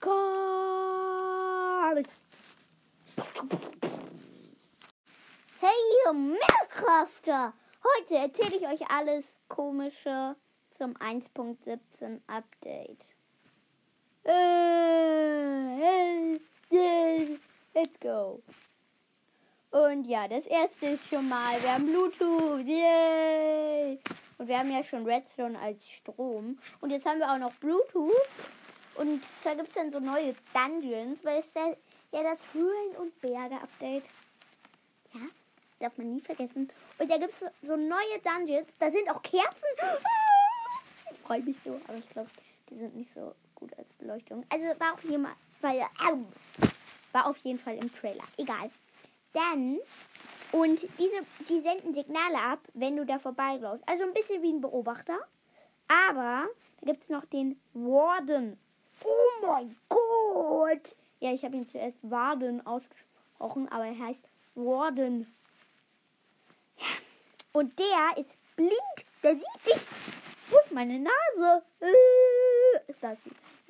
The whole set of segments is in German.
Podcast. Hey, ihr Mehrkrafter! Heute erzähle ich euch alles Komische zum 1.17 Update. Äh, let's go. Und ja, das erste ist schon mal, wir haben Bluetooth, yay! Und wir haben ja schon Redstone als Strom. Und jetzt haben wir auch noch Bluetooth. Und zwar gibt es dann so neue Dungeons, weil es ja, ja das Höhlen- und Berge-Update. Ja, darf man nie vergessen. Und da gibt es so neue Dungeons. Da sind auch Kerzen. Ich freue mich so, aber ich glaube, die sind nicht so gut als Beleuchtung. Also war auf jeden Fall, war auf jeden Fall im Trailer. Egal. Dann, und diese, die senden Signale ab, wenn du da vorbeiläufst. Also ein bisschen wie ein Beobachter. Aber da gibt es noch den Warden. Oh mein Gott! Ja, ich habe ihn zuerst Warden ausgesprochen, aber er heißt Warden. Und der ist blind. Der sieht nicht. Wo ist meine Nase? Äh, ist das?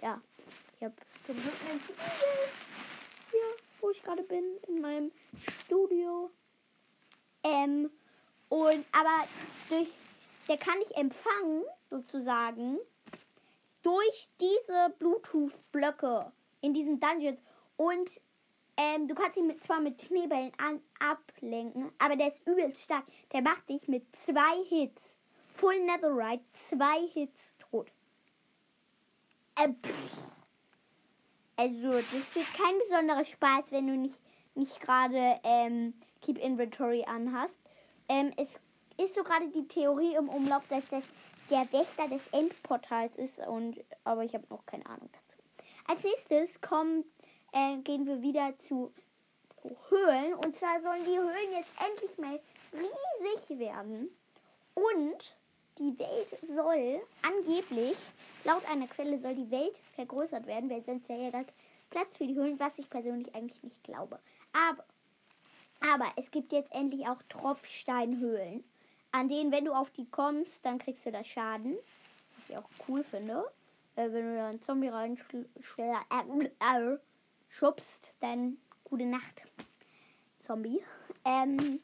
Ja. Ich habe zum Glück mein Spiegel. Hier, wo ich gerade bin, in meinem Studio. Ähm, und aber durch, der kann ich empfangen, sozusagen, durch diese Bluetooth-Blöcke in diesen Dungeons. Und ähm, du kannst ihn mit, zwar mit Schneebällen an, ablenken, aber der ist übelst stark. Der macht dich mit zwei Hits, Full Netherite, zwei Hits tot. Ähm, also, das wird kein besonderer Spaß, wenn du nicht, nicht gerade ähm, Keep Inventory anhast. Ähm, es ist so gerade die Theorie im Umlauf, dass das der Wächter des Endportals ist, und aber ich habe noch keine Ahnung dazu. Als nächstes kommt äh, gehen wir wieder zu Höhlen. Und zwar sollen die Höhlen jetzt endlich mal riesig werden. Und die Welt soll angeblich, laut einer Quelle, soll die Welt vergrößert werden, weil sonst wäre ja gar Platz für die Höhlen, was ich persönlich eigentlich nicht glaube. Aber, aber es gibt jetzt endlich auch Tropfsteinhöhlen, an denen, wenn du auf die kommst, dann kriegst du da Schaden. Was ich auch cool finde. Äh, wenn du da einen Zombie reinschlägst. Äh, dann gute Nacht, Zombie. Ähm,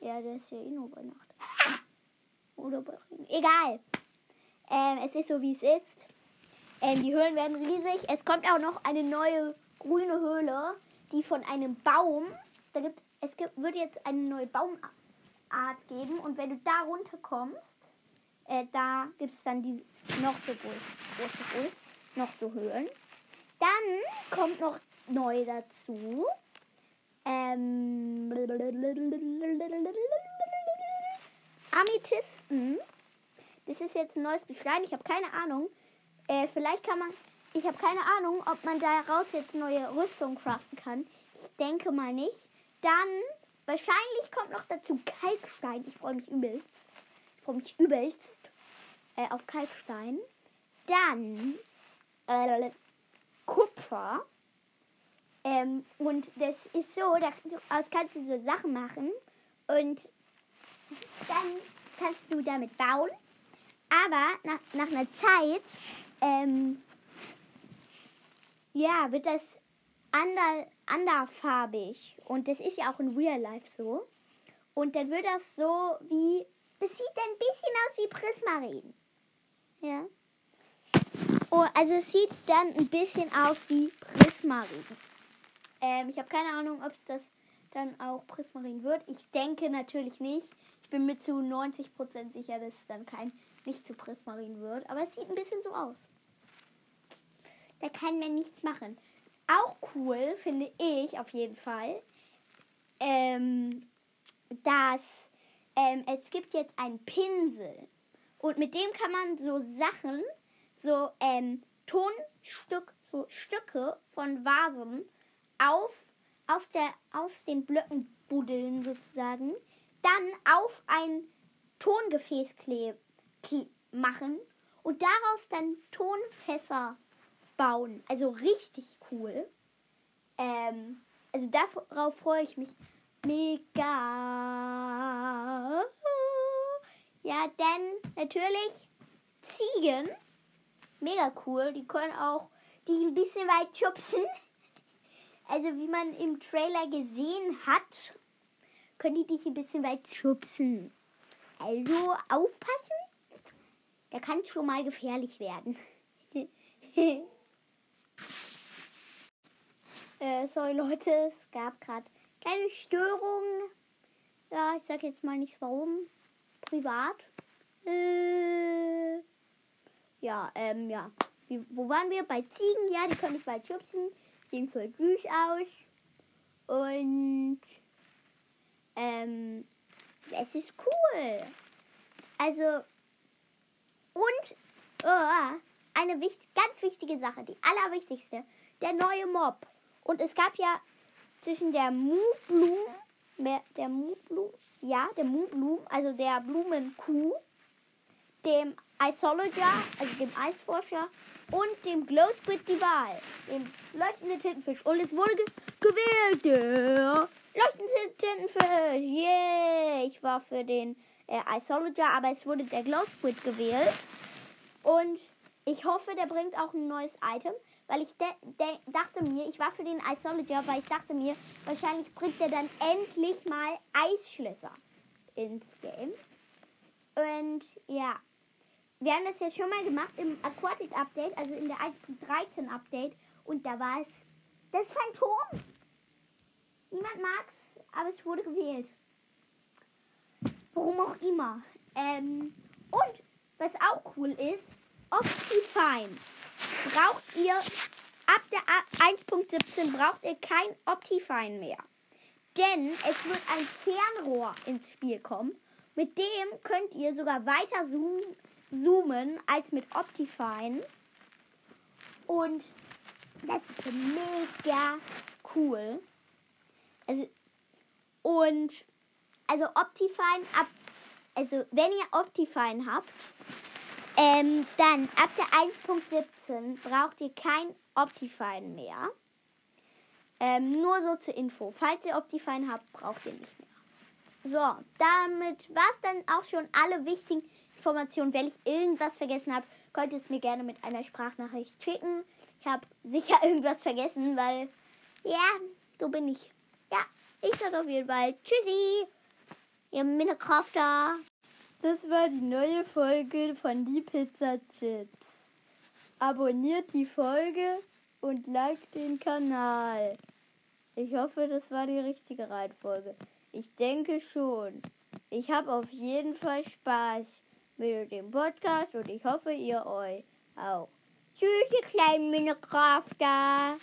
ja, der ist ja eh nur bei Nacht. Oder bei Regen. Egal. Ähm, es ist so, wie es ist. Ähm, die Höhlen werden riesig. Es kommt auch noch eine neue grüne Höhle, die von einem Baum. Da gibt es gibt, wird jetzt eine neue Baumart geben. Und wenn du da runterkommst, äh, da gibt es dann die noch so groß, große noch so Höhlen. Dann kommt noch neu dazu. Ähm, Amethysten. Das ist jetzt ein neues Gestein. Ich habe keine Ahnung. Äh, vielleicht kann man. Ich habe keine Ahnung, ob man daraus jetzt neue Rüstung craften kann. Ich denke mal nicht. Dann wahrscheinlich kommt noch dazu Kalkstein. Ich freue mich übelst. Ich freue mich übelst äh, auf Kalkstein. Dann äh, Kupfer. Ähm, und das ist so, da kannst du so Sachen machen und dann kannst du damit bauen. Aber nach, nach einer Zeit, ähm, ja, wird das ander, anderfarbig. Und das ist ja auch in Real Life so. Und dann wird das so wie, das sieht ein bisschen aus wie Prismarin. Ja. Oh, also es sieht dann ein bisschen aus wie Prismarin. Ähm, ich habe keine Ahnung, ob es das dann auch Prismarin wird. Ich denke natürlich nicht. Ich bin mir zu 90% sicher, dass es dann kein nicht zu Prismarin wird. Aber es sieht ein bisschen so aus. Da kann man nichts machen. Auch cool finde ich auf jeden Fall, ähm, dass ähm, es gibt jetzt einen Pinsel. Und mit dem kann man so Sachen so ähm, Tonstück, so Stücke von Vasen auf, aus, der, aus den Blöcken buddeln sozusagen, dann auf ein Tongefäß kleb, kleb, machen und daraus dann Tonfässer bauen. Also richtig cool. Ähm, also darauf freue ich mich mega. Ja, denn natürlich Ziegen. Mega cool. Die können auch die ein bisschen weit schubsen. Also wie man im Trailer gesehen hat, können die dich ein bisschen weit schubsen. Also aufpassen. Da kann es schon mal gefährlich werden. äh, sorry Leute, es gab gerade kleine Störungen. Ja, ich sag jetzt mal nicht warum. Privat. Äh, ja, ähm, ja. Wie, wo waren wir? Bei Ziegen, ja, die können nicht weit schubsen. Sehen voll süß aus. Und, ähm, es ist cool. Also, und, oh, eine wichtig, ganz wichtige Sache, die allerwichtigste, der neue Mob. Und es gab ja zwischen der Mu-Blum, der Mu-Blum, ja, der Mu-Blum, also der Blumenkuh, dem Isologer, also dem Eisforscher, und dem Glow Squid die Wahl, dem leuchtenden Tintenfisch. Und es wurde ge gewählt, der leuchtende Tintenfisch. Yeah! Ich war für den äh, Isologer, aber es wurde der Glow Squid gewählt. Und ich hoffe, der bringt auch ein neues Item, weil ich dachte mir, ich war für den Isologer, weil ich dachte mir, wahrscheinlich bringt er dann endlich mal Eisschlösser ins Game. Und ja, wir haben das ja schon mal gemacht im Aquatic Update, also in der 1.13 Update. Und da war es das Phantom. Niemand mag's, aber es wurde gewählt. Warum auch immer. Ähm, und was auch cool ist, Optifine. Braucht ihr ab der 1.17 braucht ihr kein Optifine mehr. Denn es wird ein Fernrohr ins Spiel kommen. Mit dem könnt ihr sogar weiter zoomen zoomen als mit Optifine. Und das ist mega cool. Also, und, also Optifine ab, also wenn ihr Optifine habt, ähm, dann ab der 1.17 braucht ihr kein Optifine mehr. Ähm, nur so zur Info. Falls ihr Optifine habt, braucht ihr nicht mehr. So, damit war es dann auch schon alle wichtigen Informationen. Wenn ich irgendwas vergessen habe, könnt ihr es mir gerne mit einer Sprachnachricht schicken. Ich habe sicher irgendwas vergessen, weil, ja, so bin ich. Ja, ich sage auf jeden Fall Tschüssi, ihr Minecrafter. Das war die neue Folge von Die Pizza Chips. Abonniert die Folge und liked den Kanal. Ich hoffe, das war die richtige Reihenfolge. Ich denke schon. Ich habe auf jeden Fall Spaß mit dem Podcast und ich hoffe, ihr euch auch. Tschüss, ihr kleinen Minecrafter.